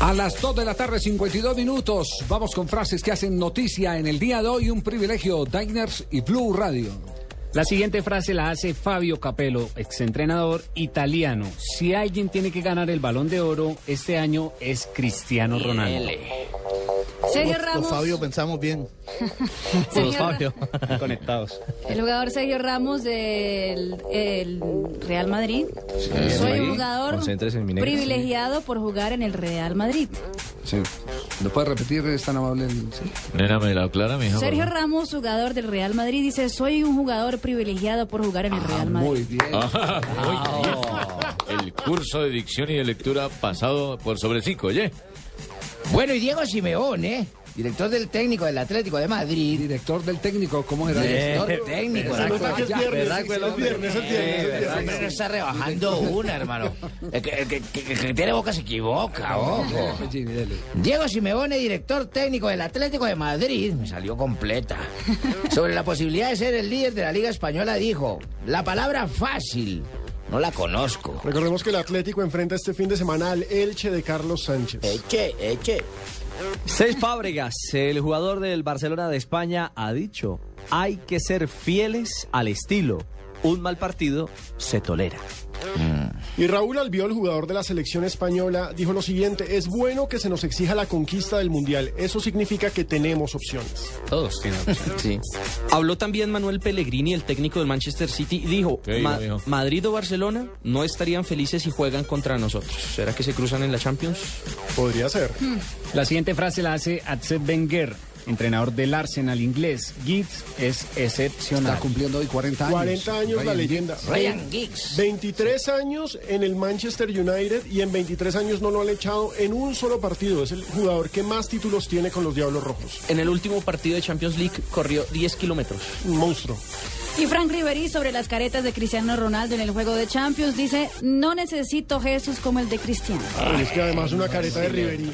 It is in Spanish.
A las 2 de la tarde, 52 minutos. Vamos con frases que hacen noticia en el día de hoy. Un privilegio, Diners y Blue Radio. La siguiente frase la hace Fabio Capello, exentrenador italiano. Si alguien tiene que ganar el balón de oro este año es Cristiano Ronaldo. Sergio Los Ramos. Fabio pensamos bien. Sergio Ra- Conectados. El jugador Sergio Ramos del el Real Madrid. Soy un jugador mi privilegiado por jugar en el Real Madrid. Sí. ¿Lo puede repetir? Es tan amable. el- sí. Nena, me la aclara, mija. Sergio Ramos, jugador del Real Madrid, dice, soy un jugador privilegiado por jugar en el Real Madrid. Muy bien. Ah, muy bien. El curso de dicción y de lectura pasado por sobre oye. Bueno, y Diego Simeone, director del técnico del Atlético de Madrid. Director del técnico, ¿cómo era? Director técnico. Se ¿verdad? nota que es viernes, ¿Verdad sí, que sí, los hombre. viernes, es viernes, es viernes. Hombre, no está rebajando una, hermano. El que, el que- que- que tiene boca se equivoca, ojo. Diego Simeone, director técnico del Atlético de Madrid, me salió completa. Sobre la posibilidad de ser el líder de la Liga Española dijo, la palabra fácil, no la conozco. Recordemos que el Atlético enfrenta este fin de semana al Elche de Carlos Sánchez. Eche, eche. Cés Fábregas, el jugador del Barcelona de España, ha dicho, hay que ser fieles al estilo. Un mal partido se tolera. Y Raúl Albiol, jugador de la selección española, dijo lo siguiente, es bueno que se nos exija la conquista del Mundial. Eso significa que tenemos opciones. Todos tienen opción. Sí. Habló también Manuel Pellegrini, el técnico del Manchester City, y dijo, ¿Qué dijo, "Ma- mijo? Madrid o Barcelona no estarían felices si juegan contra nosotros. ¿Será que se cruzan en la Champions? Podría ser. La siguiente frase la hace Arsène Wenger, entrenador del Arsenal inglés. Giggs es excepcional. Está cumpliendo hoy 40 años. 40 años la leyenda. Ryan Giggs. 23 años en el Manchester United y en 23 años no lo han echado en un solo partido. Es el jugador que más títulos tiene con los Diablos Rojos. En el último partido de Champions League corrió 10 kilómetros. Un monstruo. Y Frank Ribery sobre las caretas de Cristiano Ronaldo en el juego de Champions dice, no necesito Jesús como el de Cristiano. Y es que además una careta de Ribery.